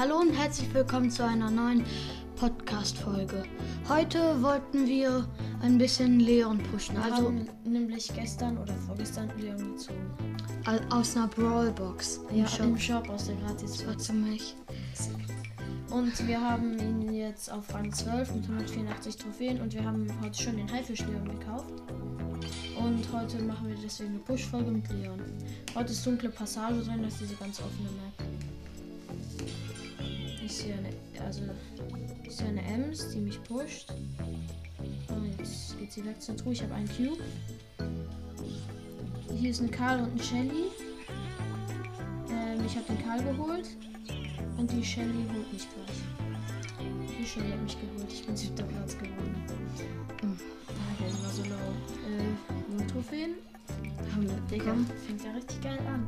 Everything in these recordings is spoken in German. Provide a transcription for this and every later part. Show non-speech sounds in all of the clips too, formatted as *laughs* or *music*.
Hallo und herzlich willkommen zu einer neuen Podcast-Folge. Heute wollten wir ein bisschen Leon pushen. Wir Also haben nämlich gestern oder vorgestern Leon gezogen. aus einer Brawlbox im Ja, Shop. im Shop aus der gratis Das war ziemlich. Und wir haben ihn jetzt auf Rang 12 mit 184 Trophäen und wir haben heute schon den Haifisch Leon gekauft. Und heute machen wir deswegen eine Push-Folge mit Leon. Heute ist dunkle Passage drin, das ist diese ganz offene Map. Ich sehe eine, also, ich sehe eine Ems, die mich pusht. Und jetzt geht sie weg zur Truhe. Ich habe einen Cube. Hier ist ein Karl und ein Shelly. Ähm, ich habe den Karl geholt. Und die Shelly holt mich gleich. Die Shelly hat mich geholt. Ich bin siebter Platz geworden. Hm. Ah, der war so low. Äh, Trophäen. Haben wir Digga, fängt ja richtig geil an.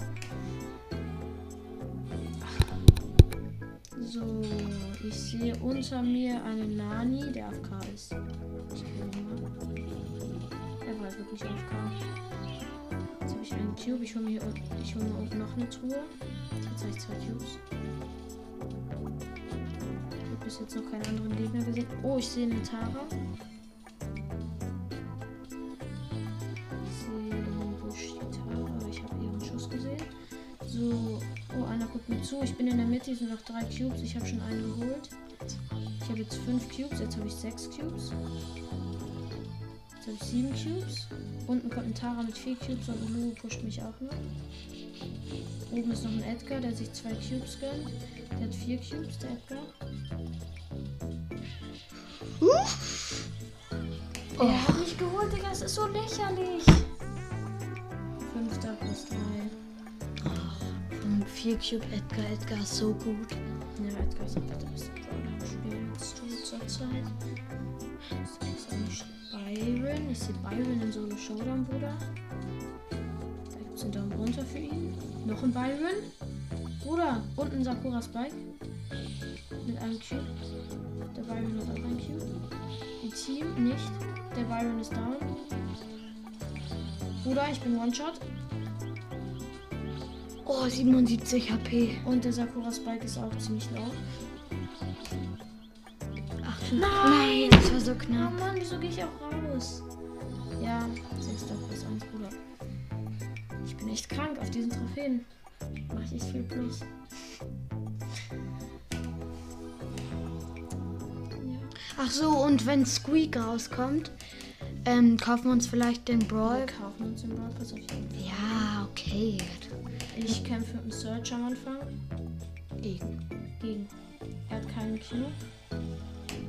Sehe unter mir einen Nani, der AFK ist. Er war wirklich AFK. Jetzt habe ich einen Cube. Ich hole mir, ich hol mir unten noch eine Truhe. Jetzt habe ich zwei Cubes. Ich habe bis jetzt noch keinen anderen Gegner gesehen. Oh, ich sehe eine Tara. Ich habe ihren Schuss gesehen. So, oh, einer guckt mir zu. Ich bin in der Mitte, sind noch drei Cubes. Ich habe schon einen geholt. Jetzt fünf Cubes, jetzt habe ich sechs Cubes. Jetzt habe ich sieben Cubes. Unten kommt ein Tara mit vier Cubes und ein Lu pusht mich auch noch. Oben ist noch ein Edgar, der sich zwei Cubes gönnt. Der hat vier Cubes, der Edgar. Oh. Er hat mich geholt, Digga, es ist so lächerlich. Fünfter plus drei. Von 4 Cube Edgar. Edgar ist so gut. Ja, Edgar ist einfach der beste Brawler Zeit. Ist Byron. Ich sehe Byron in Solo Showdown, Bruder. Da gibt es einen Daumen runter für ihn. Noch ein Byron. Bruder, unten Sakura Spike. Mit einem Cube. Der Byron hat auch einen Cube. Die Team nicht. Der Byron ist down. Bruder, ich bin One-Shot. Oh, 77 HP. Und der Sakura Spike ist auch ziemlich low. Nein! Nein, das war so Oh knapp. Mann, wieso gehe ich auch raus? Ja, 6. plus 1, Bruder. Ich bin echt krank auf diesen Trophäen. Mach ich viel plus. Ach so, und wenn Squeak rauskommt, ähm, kaufen wir uns vielleicht den Wir Brawl. kaufen uns den Brawl Pass auf jeden Fall. Ja, okay. Ich kämpfe mit dem Search am Anfang Gegen. gegen. Er hat keinen Cube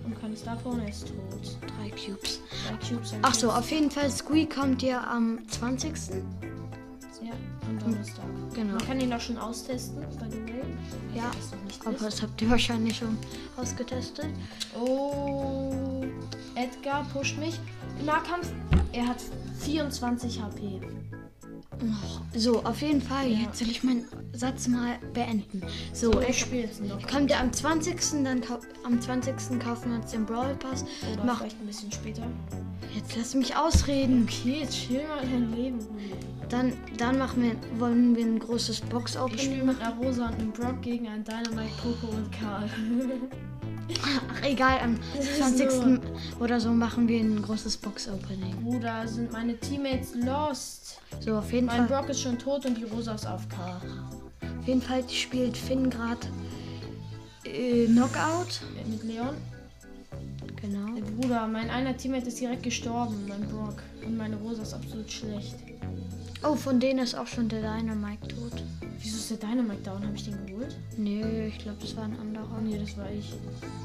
und keine Star Power und er ist tot. Drei Cubes. Drei Cubes. Ach so, auf jeden Fall, Squeak kommt ja am 20. Ja, am Donnerstag. Genau. Man kann ihn auch schon austesten, by the way. Ja, das aber wisst. das habt ihr wahrscheinlich schon ausgetestet. Oh, Edgar pusht mich. Nahkampf. Er hat 24 HP. So, auf jeden Fall, Ja. jetzt soll ich meinen Satz mal beenden. So, So, ich spiele jetzt noch. kommt ja am 20. Dann am 20. kaufen wir uns den Brawl Pass. Oder Mach, vielleicht ein bisschen später. jetzt lass mich ausreden. Okay, jetzt chill mal dein Leben. Dann, dann machen wir, wollen wir ein großes Ich spiele Box-Opening mit einer Rosa und einem Brock gegen einen Dynamite, Coco und Karl. *laughs* Ach, *laughs* egal, am Das ist 20. so. oder so machen wir ein großes Box-Opening. Bruder, sind meine Teammates lost. So, auf jeden Mein Fall. Brock ist schon tot und die Rosa ist auf K. Auf jeden Fall spielt Finn gerade äh, Knockout. Äh, Mit Leon. Genau. Äh, Bruder, mein einer Teammate ist direkt gestorben, mein Brock. Und meine Rosa ist absolut schlecht. Oh, von denen ist auch schon der Dynamite tot. Wieso ist der Dynamite down? Habe ich den geholt? Nö, ich glaube, das war ein anderer. nee, das war ich.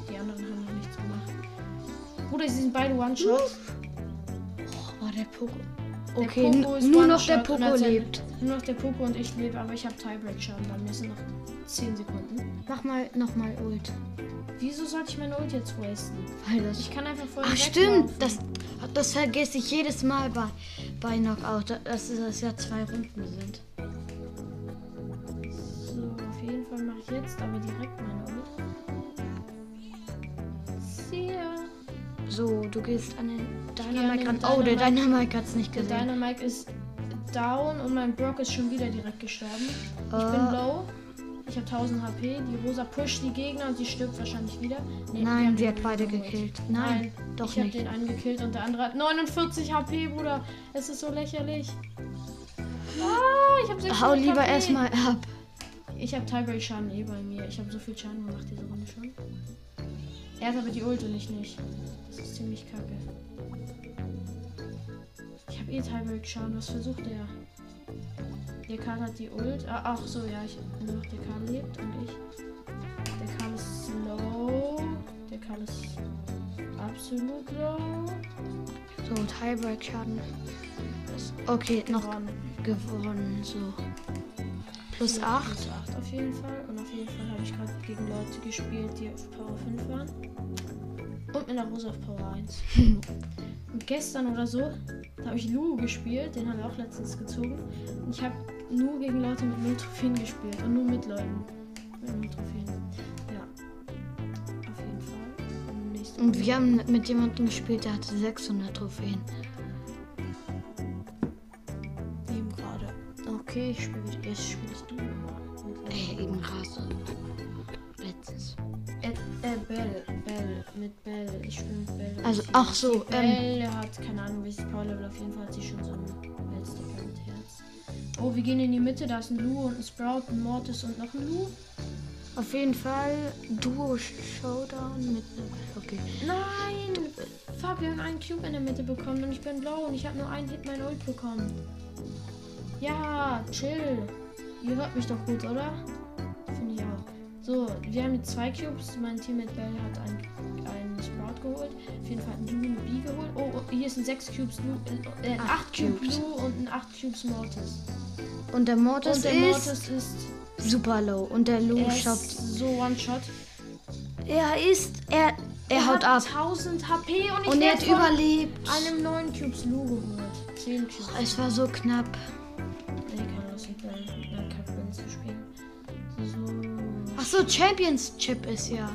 Die anderen haben noch nichts gemacht. Bruder, sie sind beide One-Shot. Oh, der Poco. Der Okay, Poco nur noch der Poco lebt. Nur noch der Poco und ich lebe, aber ich habe Tiebreak-Schaden. Bei mir sind noch 10 Sekunden. Mach mal nochmal Ult. Wieso sollte ich meine Ult jetzt wasten? Weil das. Ich kann einfach voll Ach stimmt, das, das vergesse ich jedes Mal bei, bei Knockout, dass es ja zwei Runden sind. Mache ich jetzt aber direkt meine Ult. Ya. So, du gehst an den Dynamite ran. Oh, der Dynamite. Dynamite hat es nicht Der gesehen. Dynamite ist down und mein Brock ist schon wieder direkt gestorben. Ich Äh. bin low. Ich habe 1000 HP. Die Rosa pusht die Gegner und sie stirbt wahrscheinlich wieder. Nee, Nein, sie hat beide gekillt. Nein, doch ich habe nicht. den einen gekillt und der andere hat 49 HP, Bruder. Es ist so lächerlich. Ah, ich habe 600 Hau lieber erstmal ab. Ich habe Tiebreak Schaden eh bei mir. Ich habe so viel Schaden gemacht diese Runde schon. Er hat aber die Ult und ich nicht. Das ist ziemlich kacke. Ich habe eh Tiebreak Schaden. Was versucht er? Der Karl hat die Ult. Ah, ach so, ja, ich nur noch der Karl lebt und ich. Der Karl ist slow. Der Karl ist absolut low. So, Tiebreak-Schaden. Okay, noch Gewonnen. gewonnen. So. Plus Ja, 8. Plus 8 auf jeden Fall. Und auf jeden Fall habe ich gerade gegen Leute gespielt, die auf Power 5 waren. Und mit einer Rose auf Power 1. *laughs* Und gestern oder so, habe ich Lu gespielt, den haben wir auch letztens gezogen. Und ich habe nur gegen Leute mit 0 Trophäen gespielt. Und nur mit Leuten mit 0 Trophäen. Ja. Auf jeden Fall. Und nächste Und wir haben mit jemandem gespielt, der hatte 600 Trophäen. eben gerade. Okay, ich spiele Bell, Bell, mit Bell. Ich spiele mit Bell. Also, ach so, Die ähm, Bell hat keine Ahnung, welches Power-Level. Auf jeden Fall hat sie schon so einen Bellsticker mit Herz. Oh, wir gehen in die Mitte. Da ist ein Lu und ein Sprout, ein Mortis und noch ein Lu. Auf jeden Fall Duo Showdown mit. Okay. Nein! Fuck, wir haben einen Cube in der Mitte bekommen und ich bin blau und ich habe nur einen Hit mein Ult bekommen. Ja, chill. Ihr hört mich doch gut, oder? So, wir haben jetzt zwei Cubes. Mein Teammate Bell hat einen, einen Sprout geholt. Auf jeden Fall hat ein Lu eine B geholt. Oh, oh, hier sind sechs Cubes Lu, äh, äh, Acht acht Cubes. Lu und ein acht Cubes Mortis. Und der Mortis und der ist Mortis ist, super low. Und der er schaut. ist so One-Shot. Er ist. Er, er haut ab. hat 1000 HP und ich Und er hat von überlebt. einem neuen Cubes Lu geholt. 10 Cubes. Es war so knapp. So. Championship ist ja.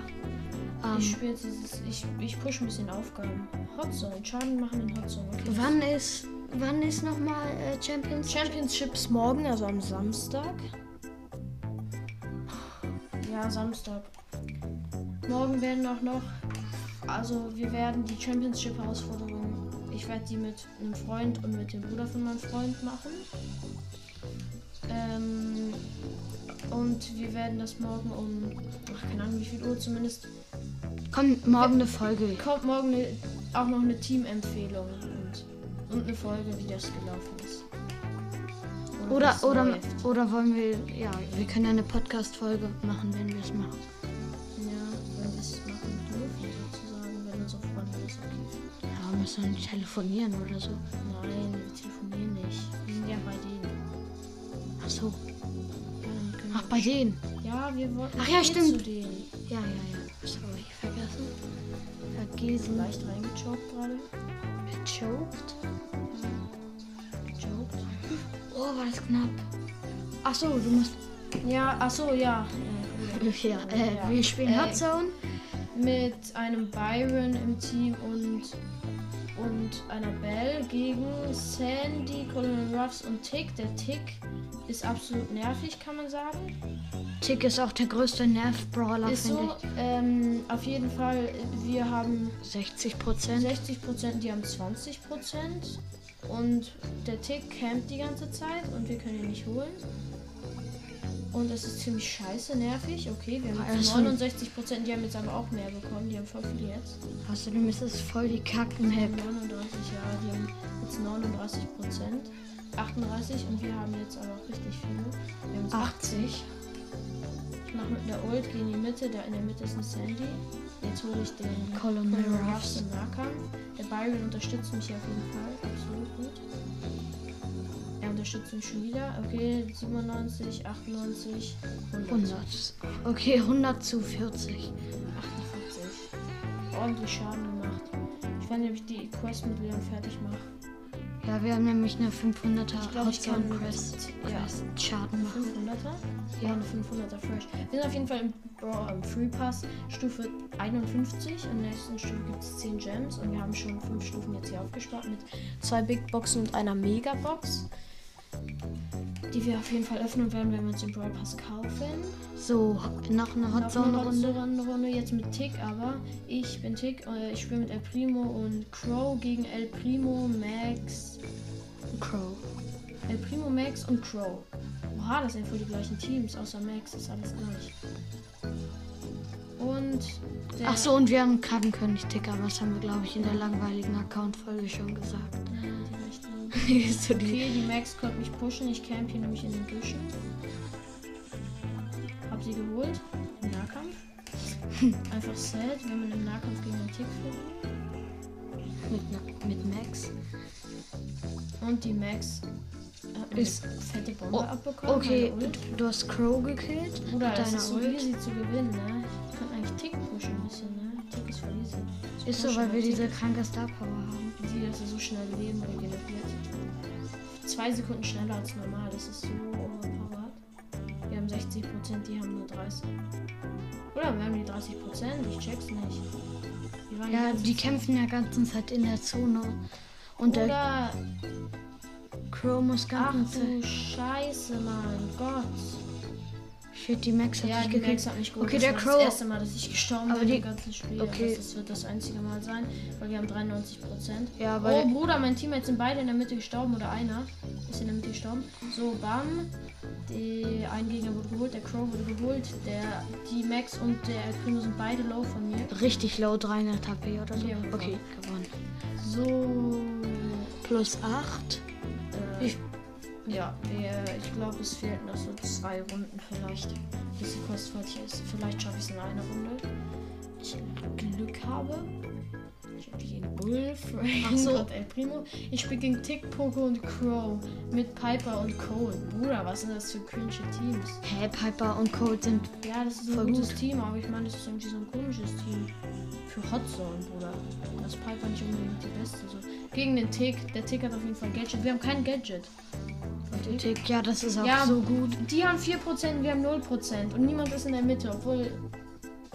Ich Ähm, spiele jetzt dieses. Ich, ich push ein bisschen Aufgaben. Hotzone. Schaden machen in Hotzone. Okay. wann ist. Wann ist nochmal äh, Champions? Championships morgen, also am Samstag. Ja, Samstag. Morgen werden auch noch. Also, wir werden die Championship-Herausforderung. Ich werde die mit einem Freund und mit dem Bruder von meinem Freund machen. Ähm, und wir werden das morgen um. Ach, keine Ahnung, wie viel Uhr zumindest. Kommt morgen eine Folge. Kommt morgen eine, auch noch eine Teamempfehlung und, und eine Folge, wie das gelaufen ist. Und Oder, oder, läuft. oder wollen wir. Ja, wir können ja eine Podcast-Folge machen, wenn wir es machen. Finden. Ja, müssen wir nicht telefonieren oder so. Nein, wir telefonieren nicht. Wir sind ja bei denen. Ach so. Ach, bei denen. Ja, wir wollten Ach ja, eh stimmt. zu denen. Ja, ja, ja. Sorry, vergessen. Vergessen. Leicht reingechoked gerade. Gechoked. Gechoked. Oh, war das knapp. Ach so, du musst. Ja, ach so, ja. ja. *laughs* Ja, äh, wir spielen Äh, Hot Zone. mit einem Byron im Team und, und einer Belle gegen Sandy, Colonel Ruffs und Tick. Der Tick ist absolut nervig, kann man sagen. Tick ist auch der größte Nerv-Brawler, finde so, ähm, auf jeden Fall, wir haben ich. 60 Prozent. 60 Prozent, die haben 20 Prozent. Und der Tick campt die ganze Zeit und wir können ihn nicht holen. Und das ist ziemlich scheiße, nervig. Okay, wir haben Also- 69 Prozent, die haben jetzt aber auch mehr bekommen. Die haben voll viel jetzt. Außerdem ist es voll die Kacken-Map. haben 39, ja, die haben jetzt 39 Prozent. 38 und wir haben jetzt aber auch richtig viele. Wir haben jetzt 80. Ich mache mit der Ult, gehe in die Mitte, da in der Mitte ist ein Sandy. Jetzt hole ich den Colonel Ruffs. Ruffs im Nahkampf. Der Byron unterstützt mich auf jeden Fall. Er mich schon wieder. Okay, 97, 98, 100. 100. Okay, 100 zu 40. 48. Ordentlich Schaden gemacht. Ich weiß nicht, ob ich die Quest mit Leon fertig mache. Ja, wir haben nämlich eine 500er Ich kann Quest, ja. Quest Schaden machen. 500er? Ja, eine 500er Fresh. Wir sind auf jeden Fall im, Bra- im Free Pass Stufe 51. In der nächsten Stufe gibt es 10 Gems und wir haben schon 5 Stufen jetzt hier aufgespart mit zwei Big Boxen und einer Mega Box. Die wir auf jeden Fall öffnen werden, wenn wir uns den Brawl Pass kaufen. So, noch eine Hot Zone Noch eine Runde. Hot Runde jetzt mit Tick, aber ich bin Tick. Äh, ich spiele mit El Primo und Crow gegen El Primo, Max. Crow. El Primo, Max und Crow. Oha, das sind voll die gleichen Teams, außer Max ist alles gleich. Und der. Ach so, und wir haben Krabbenkönig Tick, aber das haben wir, glaube ich, in der langweiligen Account-Folge schon gesagt. Ja. *laughs* so die Okay, die Max konnte mich pushen. Ich camp hier nämlich in den Büschen. Hab sie geholt. Im Nahkampf. *laughs* Einfach sad, wenn man im Nahkampf gegen den Tick verliert. mit, mit Max. Und die Max Ist- fette Bombe Oh, abbekommen. Okay, du hast Crow gekillt. Mit das ist so Ult. easy zu gewinnen, ne? Ich kann eigentlich Tick pushen ein bisschen, ne? Tick ist voll easy. Ist so, weil wir diese kranke Star Power Zwei Sekunden schneller als normal, das ist so overpowered. Wir haben 60 Prozent, die haben nur 30. Oder wir haben die 30 Prozent, ich check's nicht. Die Ja, die Zeit- kämpfen ja ganze Zeit in der Zone. Und der Oder, Crow muss ach ganze Zeit. du Scheiße, mein Gott. Shit, die Max hat Ja, sich die gekillt. Max hat mich geholt. Okay, das der Crow- das erste Mal, dass ich gestorben Aber bin die- im ganzen Spiel. Okay. Das, wird das einzige Mal sein, weil wir haben 93 Prozent. Ja, Oh, weil Bruder, mein Teammates sind beide in der Mitte gestorben oder einer ist in der Mitte gestorben. So, bam. Die, ein Gegner wurde geholt, der Crow wurde geholt, der, die Max und der El Primo sind beide low von mir. richtig low 300 HP oder so. Ja, Okay, gewonnen. So. Plus 8. Äh, Ich- ja, wir, ich glaube, es fehlten noch so zwei Runden vielleicht, bis die Quest fertig ist. Vielleicht schaffe ich es in einer Runde. Ich Glück habe. Ich spiele gegen Bull, Frank so. und El Primo. Ich spiele gegen Tick, Poco und Crow mit Piper und Cole. Bruder, was sind das für cringe Teams? Hä, Piper und Cold sind. Ja, das ist ein gutes gut. Team, aber ich meine, das ist irgendwie so ein komisches Team. Für Hot Zone, Bruder. Das Piper nicht unbedingt die beste. So. Gegen den Tick. Der Tick hat auf jeden Fall Gadget. Wir haben kein Gadget. Tick, ja, das ist auch Ja. so gut. Die haben 4%, wir haben 0%. Und niemand ist in der Mitte, obwohl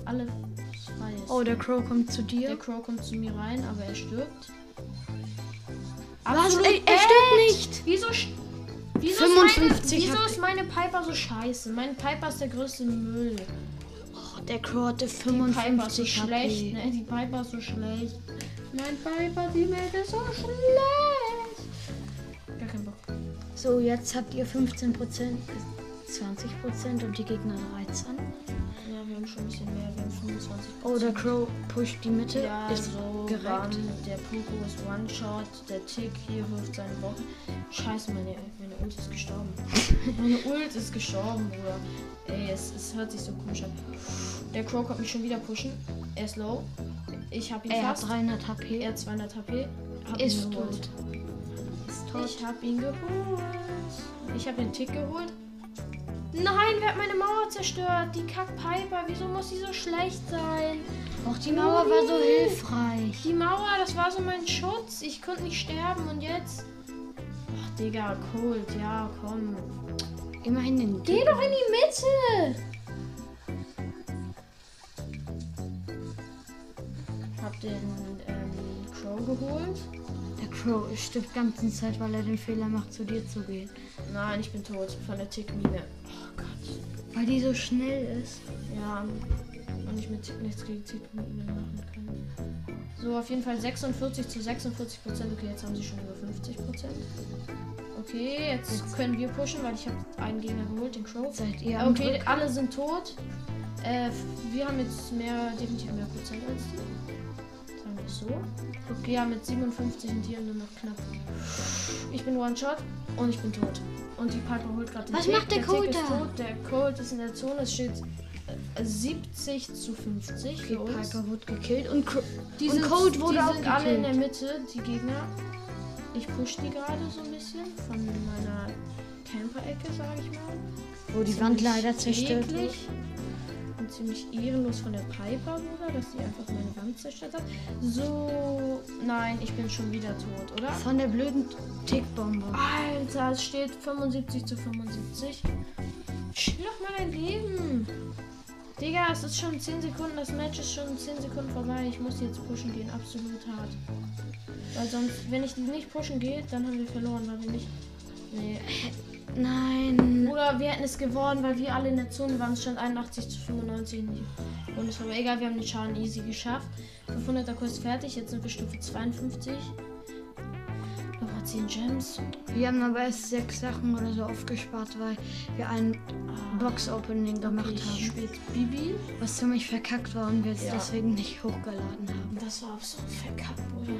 alle frei ist. Oh, der Crow kommt zu der dir. Crow kommt zu mir rein, aber er stirbt. Was? Absolut Er, stirbt nicht. Wieso, sch- wieso, 55 ist, meine, wieso ist meine Piper so scheiße? Mein Piper ist der größte Müll. Oh, der Crow hatte Die Piper ist so 55 schlecht, ne? Die Piper ist so schlecht. Mein Piper, die Welt ist so schlecht. Bock. So, jetzt habt ihr 15%, 20% und die Gegner 13. Ja, wir haben schon ein bisschen mehr. Wir haben 25 Oh, der Crow pusht die Mitte. Ja, ist so gereckt. Bam, der Poco ist One-Shot, der Tick hier wirft seine Bombe. Scheiße, meine, meine Ult ist gestorben. *laughs* meine Ult ist gestorben, Bruder. Ey, es, es hört sich so komisch an. Der Crow kommt mich schon wieder pushen. Er ist low. Ich hab ihn Er hat fast. 300 HP. Er hat 200 HP. Hab ist tot. Tot. Ich hab ihn geholt. Ich hab den Tick geholt. Nein, wer hat meine Mauer zerstört? Die Kack Piper. Wieso muss sie so schlecht sein? Auch die Mauer war so hilfreich. Die Mauer, das war so mein Schutz. Ich konnte nicht sterben und jetzt. Ach, Digga, Cold, ja, komm. Immerhin den Geh doch in die Mitte! Hab den ähm, Crow geholt. Der Crow stirbt ganze Zeit, weil er den Fehler macht, zu dir zu gehen. Nein, ich bin tot von der Tickmine. Oh Gott. Weil die so schnell ist. Ja. Und ich mit Tick nichts gegen Tickmine machen kann. So, auf jeden Fall 46 zu 46 Prozent. Okay, jetzt haben sie schon über 50 Prozent. Okay, jetzt können wir pushen, weil ich habe einen Gegner geholt, den Crow. Seid ihr Okay, alle sind tot. Äh, wir haben jetzt mehr, definitiv mehr Prozent als die. So. Okay, ja, mit 57 und hier nur noch knapp. Ich bin One-Shot und ich bin tot. Und die Piper holt gerade den Was Tick. macht der Colt ist da? tot. Der Colt ist in der Zone. Es steht äh, 70 zu 50 Okay, für uns. Piper wurde gekillt und Die Und sind, Colt wurde die auch sind alle in der gekillt. Mitte, die Gegner. Ich push die gerade so ein bisschen von meiner Camper-Ecke, sage ich mal. wo die Wand leider zerstört wird. Ziemlich ehrenlos von der Piper, Bruder, dass die einfach meine Wand zerstört hat. So, nein, ich bin schon wieder tot, oder? Von der blöden Tickbombe. Alter, es steht 75 zu 75. Chill doch mal dein Leben. Digga, es ist schon 10 Sekunden, das Match ist schon 10 Sekunden vorbei. Ich muss jetzt pushen gehen, absolut hart. Weil sonst, wenn ich die nicht pushen gehe, dann haben wir verloren, weil wir nicht Nee. Nein. Oder wir hätten es gewonnen, weil wir alle in der Zone waren. Es stand 81 zu 95 in die Bundesliga. Egal, wir haben den Schaden easy geschafft. 500er Kurs fertig. Jetzt sind wir Stufe 52. Nochmal 10 Gems. Wir haben aber erst sechs Sachen oder so aufgespart, weil wir ein Ah, Box-Opening gemacht okay, haben. spiele Bibi. Was ziemlich verkackt war und wir es Ja. deswegen nicht hochgeladen haben. Das war absolut verkackt, Bruder.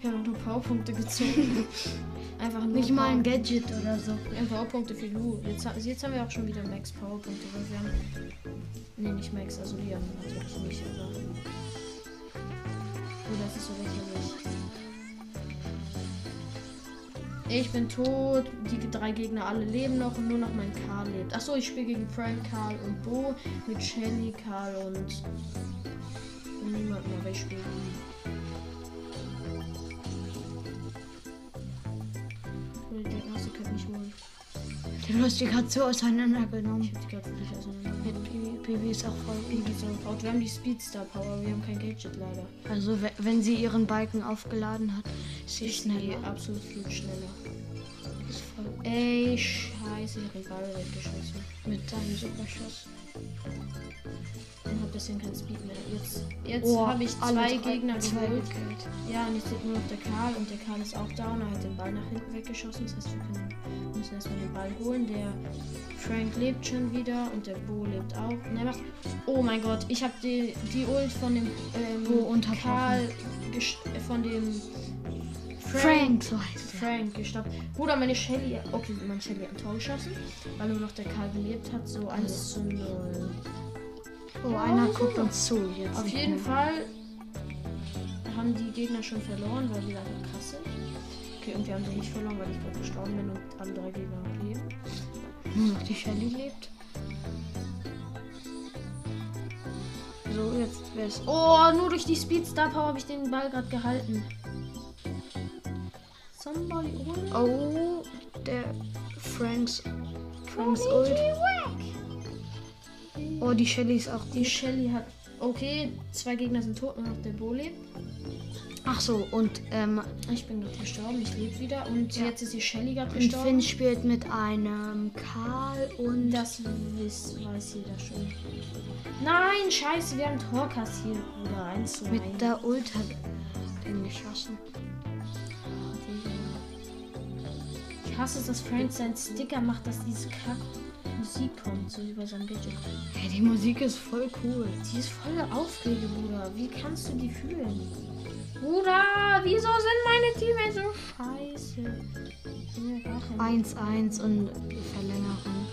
Wir haben nur Powerpunkte gezogen. *laughs* Einfach nur Nicht mal ein Gadget oder so. Ja, Powerpunkte für Lu. Jetzt, jetzt haben wir auch schon wieder Max Powerpunkte, weil wir haben. Nee, nicht Max, also wir haben natürlich nicht, aber. Oh, das ist so lächerlich. Ich bin tot, die drei Gegner alle leben noch und nur noch mein Karl lebt. Achso, ich spiele gegen Frank, Karl und Bo mit Shelly, Karl und. und niemanden, aber ich spiele die Gegner hast du können nicht holen. Du hast die gerade so auseinandergenommen. Ich hab die gerade nicht auseinander. Mit Pibi. Pibi ist auch voll. Irgendwie so gebaut. Wir haben die Speedstar Power, wir haben kein Gadget leider. Also we- wenn sie ihren Balken aufgeladen hat, ist sie Ist schneller. absolut viel schneller. Ist voll Ey, scheiße, ich hab den Ball weggeschossen. mit seinem Superschuss. Und hab deswegen kein Speed mehr. Jetzt, jetzt Oh, habe ich zwei Gegner zwei geholt. Ja, und jetzt lebt nur noch der Karl und der Karl ist auch down. Er hat den Ball nach hinten weggeschossen. Das heißt, wir können, müssen erstmal den Ball holen. Der Frank lebt schon wieder und der Bo lebt auch. Und er macht. Oh mein Gott, ich habe die, die Ult von dem ähm, Bo unterbrochen. Karl von dem Frank, so heißt er. Frank gestoppt. Bruder, meine Shelly. Okay, meine Shelly hat ein Tor geschossen, weil nur noch der Karl gelebt hat. So 1 zu 0. Oh, einer guckt uns zu jetzt. Auf jeden mehr. Fall haben die Gegner schon verloren, weil wir einfach krass sind. Okay, und wir haben sie nicht verloren, weil ich gerade gestorben bin und alle drei Gegner leben. Nur noch die Shelly lebt. So, jetzt wär's. Oh, nur durch die Speed Star Power habe ich den Ball gerade gehalten. Somebody ult. Oh, der Franks. Franks Ult. Oh, die Shelly ist auch Die gut. Shelly hat. Okay, zwei Gegner sind tot, nur noch der Bo lebt. Ach so, und, ähm, Ich bin gerade gestorben, ich lebe wieder. Und Ja. jetzt ist die Shelly gerade und gestorben. Finn spielt mit einem Karl und. Das wiss, weiß jeder schon. Nein, scheiße, wir haben Tor kassiert, Bruder. 1 zu 1. Mit der Ult hat den geschossen. Ich hasse es, dass Frank seinen Sticker macht, dass diese Kack Musik kommt, so über sein Gadget. Hey, die Musik ist voll cool. Die ist voll Aufrege, Bruder. Wie kannst du die fühlen? Bruder, wieso sind meine Teammates so scheiße? Ich bin ja gar kein- 1-1 und Verlängerung.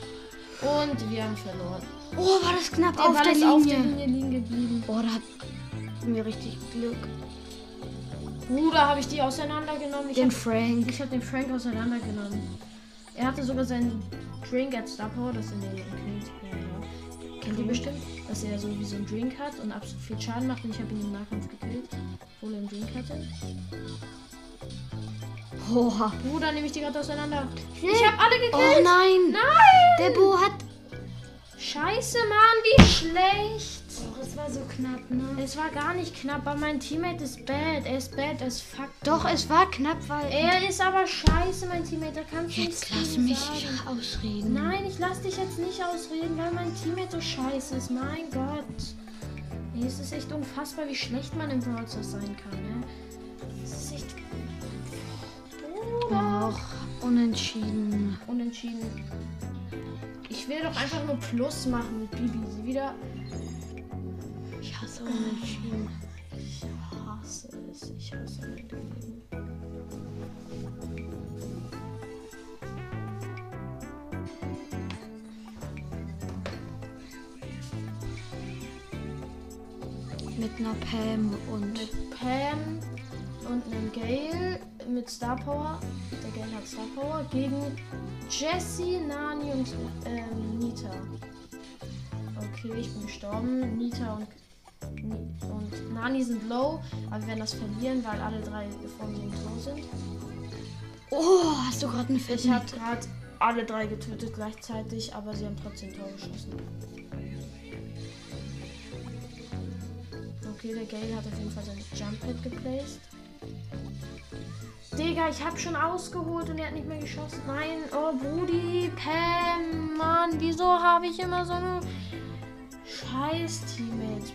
Und wir haben verloren. Oh, war das knapp Der auf der ist Linie. auf der Linie liegen geblieben. Oh, da hat mir richtig Glück. Bruder, habe ich die auseinandergenommen. Ich Den hab- Frank. Ich habe den Frank auseinandergenommen. Er hatte sogar seinen Drink at Star Power, das in den Kills. Kennt ihr bestimmt, dass er so wie so einen Drink hat und absolut viel Schaden macht und ich habe ihn im Nahkampf gekillt, obwohl er einen Drink hatte. Oha. Bruder, nehme ich die gerade auseinander. Ich habe alle Oh gekillt. nein. Nein! Der Bo hat. Scheiße, Mann, wie schlecht. War so knapp, ne? Es war gar nicht knapp, aber mein Teammate ist bad. Er ist bad as fuck. Doch, es war knapp, weil. Er ist aber scheiße, mein Teammate. Da kannst du Jetzt lass mich sagen. ausreden. Nein, ich lass dich jetzt nicht ausreden, weil mein Teammate so scheiße ist. Mein Gott. Nee, es ist echt unfassbar, wie schlecht man im Brawl Stars sein kann, ne? Es ist echt. Bruder. Och, unentschieden. Unentschieden. Ich will doch einfach nur Plus machen mit Bibi. Sie wieder. Ich hasse unentschieden. Ich hasse es. Ich hasse mein Leben. Mit einer Pam und. Mit Pam und einem Gale mit Star Power. Der Gale hat Star Power gegen Jessie, Nani und ähm, Nita. Okay, ich bin gestorben. Nita und, Ni- und Nani sind low, aber wir werden das verlieren, weil alle drei von dem Tor sind. Oh, hast du gerade einen Ich fetten. habe gerade alle drei getötet gleichzeitig, aber sie haben trotzdem Tor geschossen. Okay, der Gale hat auf jeden Fall sein Jump Pad geplaced. Digga, ich hab schon ausgeholt und er hat nicht mehr geschossen. Nein, oh Brudi, Pam, Mann, wieso habe ich immer so eine scheiß Teammates,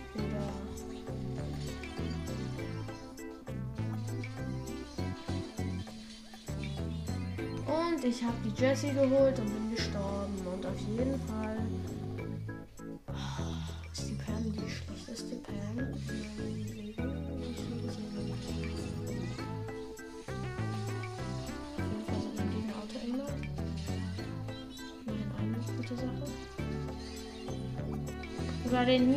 Und ich habe die Jessie geholt und bin gestorben. Und auf jeden Fall oh, ist die Pam die schlechteste Pam. in meinem Leben. Ich finde sie nicht. Auf jeden Fall sind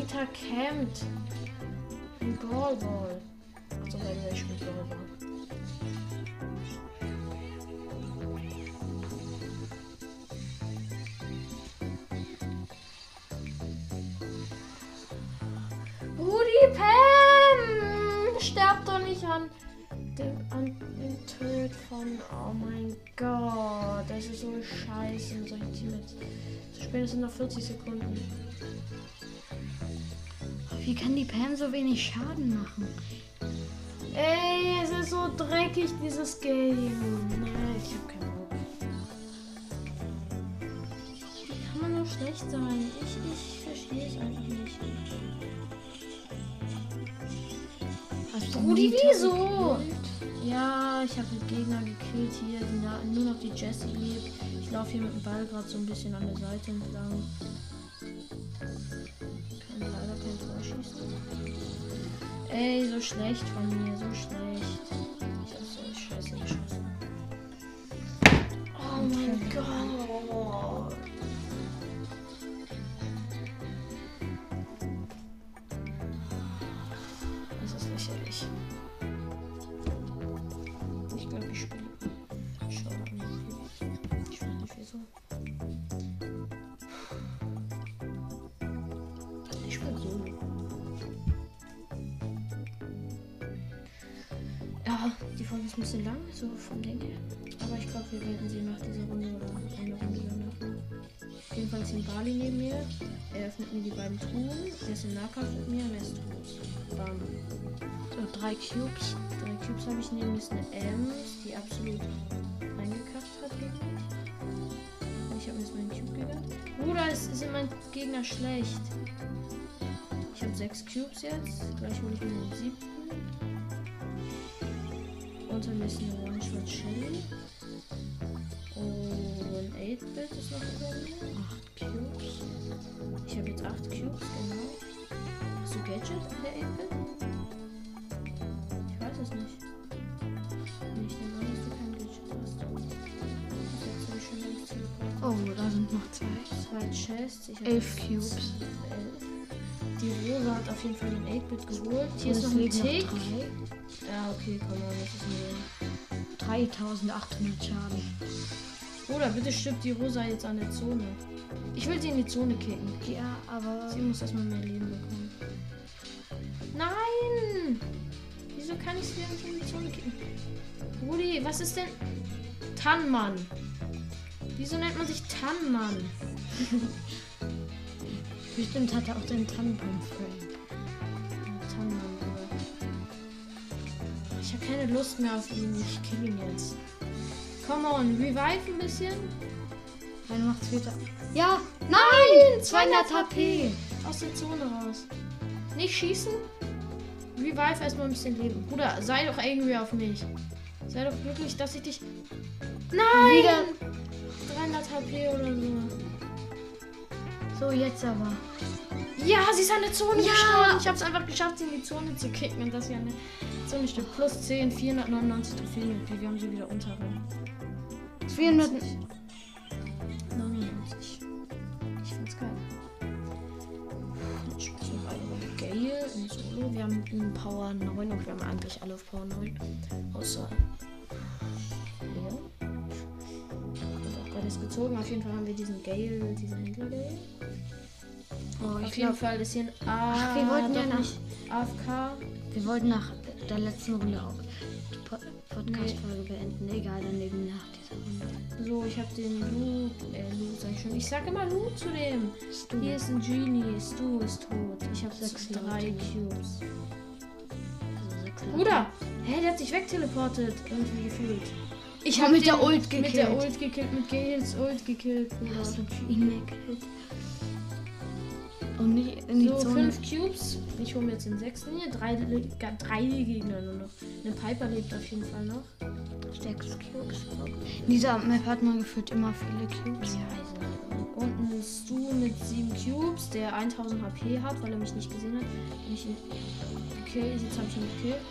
Pam! Sterb doch nicht an dem, an dem Tod von. Oh mein Gott. Das ist so scheiße in solchen Teammates. Zu spät sind noch 40 Sekunden. Wie kann die Pam so wenig Schaden machen? Ey, es ist so dreckig, dieses Game. Nein, ich hab keinen Bock. Wie kann man nur schlecht sein? Ich, ich verstehe es einfach nicht. Rudi, wieso? Ja, ich habe den Gegner gekillt hier. Nur noch die Jessie lebt. Ich laufe hier mit dem Ball gerade so ein bisschen an der Seite entlang. Kann leider kein Tor schießen. Ey, so schlecht von mir, so schlecht. Ich hab so scheiße geschossen. Oh mein Gott. So vom Ding her. Aber ich glaube, wir werden sie nach dieser Runde oder eine Runde danach. Auf jeden Fall ist hier ein Bali neben mir. Er öffnet mir die beiden Truhen. Er ist im Nahkampf mit mir und er ist tot. Bam. So, drei Cubes. Drei Cubes habe ich neben mir ist eine Ems, die absolut reingekackt hat gegen mich. Ich habe mir jetzt meinen Cube gegönnt. Bruder, es sind mein Gegner schlecht. Ich habe sechs Cubes jetzt. Gleich hole ich mir den siebten. Mir ist eine One-Shot Shelly. Und ein 8-Bit ist noch unter mir. Acht Cubes. Ich habe jetzt acht Cubes, genau. Hast du Gadget, der 8-Bit? Ich weiß es nicht. Ich nehme an, dass du kein Gadget hast. Das hat so schon längst teleportiert. Oh, da sind noch zwei. Zwei Chests. Ich hab Elf jetzt Cubes. Elf. Die Rosa hat auf jeden Fall den 8-Bit geholt. Hier Und ist noch ein Tick. Ja, okay, komm mal, das ist mir. 3800 Schaden. Oder bitte stirbt die Rosa jetzt an der Zone. Ich will sie in die Zone kicken. Ja, aber. Sie muss erstmal mehr Leben bekommen. Nein! Wieso kann ich sie nicht in die Zone kicken? Rudi, was ist denn. Tannmann. Wieso nennt man sich Tannmann? *laughs* Bestimmt hat er auch den Tannenbaum-Frame. Keine Lust mehr auf ihn. Ich kill ihn jetzt. Come on, revive ein bisschen. Dann macht's wieder. Ja! Nein! 200 HP! Aus der Zone raus. Nicht schießen. Revive erstmal ein bisschen Leben. Bruder, sei doch angry auf mich. Sei doch glücklich, dass ich dich. Nein! Wieder. 300 HP oder so. So, jetzt aber. Ja, sie ist an der Zone Ja! gestorben. Ich habe es einfach geschafft, sie in die Zone zu kicken und sie an der Zone stirbt. Plus 10, 499 Trophäen. Okay, wir haben sie wieder unter. 400. 99. Ich find's geil. Wir eine Runde Gale in Solo. Wir haben Power 9 und wir haben eigentlich alle auf Power 9. Außer gezogen. Auf jeden Fall haben wir diesen Gale, diesen Händler Gale. Oh, Auf ich jeden glaube, Fall ist hier ein A. Ach, wir wollten ja nach- nicht AFK. wir wollten nach der letzten Runde auch die Po- Podcast-Folge beenden. Egal, dann eben nach dieser Runde. So, ich habe den Lu. Äh, Lu, sag ich schon. Ich sag immer Lu zu dem. Stu. Hier ist ein Genie. Stu ist tot. Ich habe Sechs drei. Cubes. Also sechs Bruder, hä, der hat sich wegteleportet. Irgendwie gefühlt. Ich hab habe mit den der Ult gekillt. Mit der Ult gekillt, mit Gales Ult gekillt. Bruder. Ihn gekillt? Und nicht in die So, Zone. fünf Cubes. Ich hole mir jetzt den sechsten hier. Drei, drei Gegner nur noch. Eine Piper lebt auf jeden Fall noch. Stärkstes Cubes. In dieser Map hat man gefühlt immer viele Cubes. Scheiße. Und ein Stu mit sieben Cubes, der 1000 HP hat, weil er mich nicht gesehen hat. Ich ihn kill, jetzt habe ich ihn gekillt.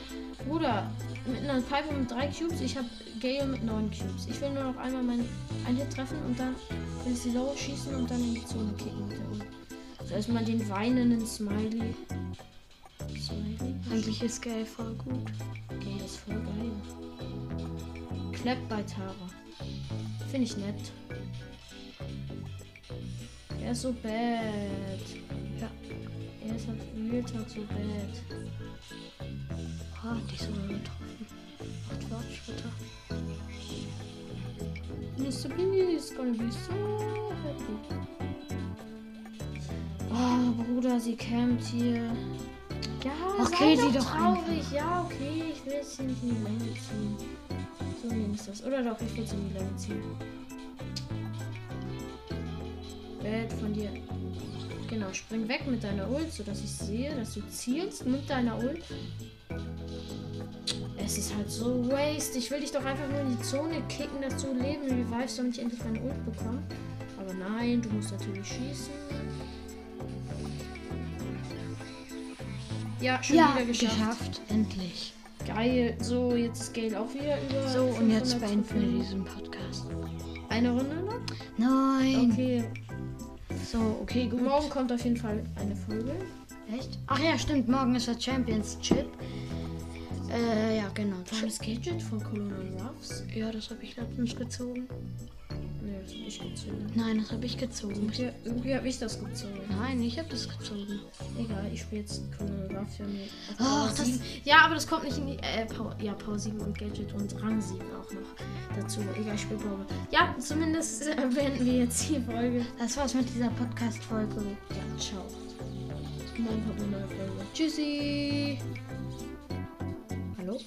Bruder, mit einer Piper mit drei Cubes, ich habe Gale mit neun Cubes. Ich will nur noch einmal meinen einen Hit treffen und dann will ich sie low schießen und dann in die Zone kicken mit der. So erstmal den weinenden Smiley. Smiley? Eigentlich ist Gale voll gut. Gale ist voll geil. Clap bei Tara. Finde ich nett. Er ist so bad. Ja. Er ist halt real talk so bad. Ah, die ist sogar getroffen. Macht Fortschritte. Mr. B is gonna be so happy. Oh, Bruder, sie campt hier. Ja, Okay, sei sie doch traurig. Ja, okay, ich will jetzt hier nicht in die Länge ziehen. So nehme ich das. Oder doch, ich will es in die Länge ziehen. Bad von dir. Genau, spring weg mit deiner Ult, sodass ich sehe, dass du zielst mit deiner Ult. Es ist halt so waste. Ich will dich doch einfach nur in die Zone kicken, dass du Leben revivest, damit ich endlich meine Ult bekomme. Aber nein, du musst natürlich schießen. Ja, schon Ja, wieder geschafft. geschafft. Endlich. Geil. So, jetzt ist Gale auch wieder über. So, und jetzt 500 beenden wir diesen Podcast. Eine Runde noch? Nein. Okay. So, okay, gut. Morgen kommt auf jeden Fall eine Folge. Echt? Ach ja, stimmt. Morgen ist der Champions Chip. Äh, ja, genau. Das Gadget von Colonel Ruffs? Ja, das habe ich letztens gezogen. Nee, das hab ich gezogen. Nein, das habe ich gezogen. Irgendwie, irgendwie habe ich das gezogen. Nein, ich habe das gezogen. Egal, ich spiele jetzt Colonel Ruff für mich. Ach, das- 7. Ja, aber das kommt nicht in die. Äh, Power, ja, Power 7 und Gadget und Rang 7 auch noch dazu. Egal, ich spiele Power. Ja, zumindest äh, beenden wir jetzt die Folge. Das war's mit dieser Podcast-Folge. Ja, ciao. Morgen kommt eine neue Folge. Tschüssi. Hallo?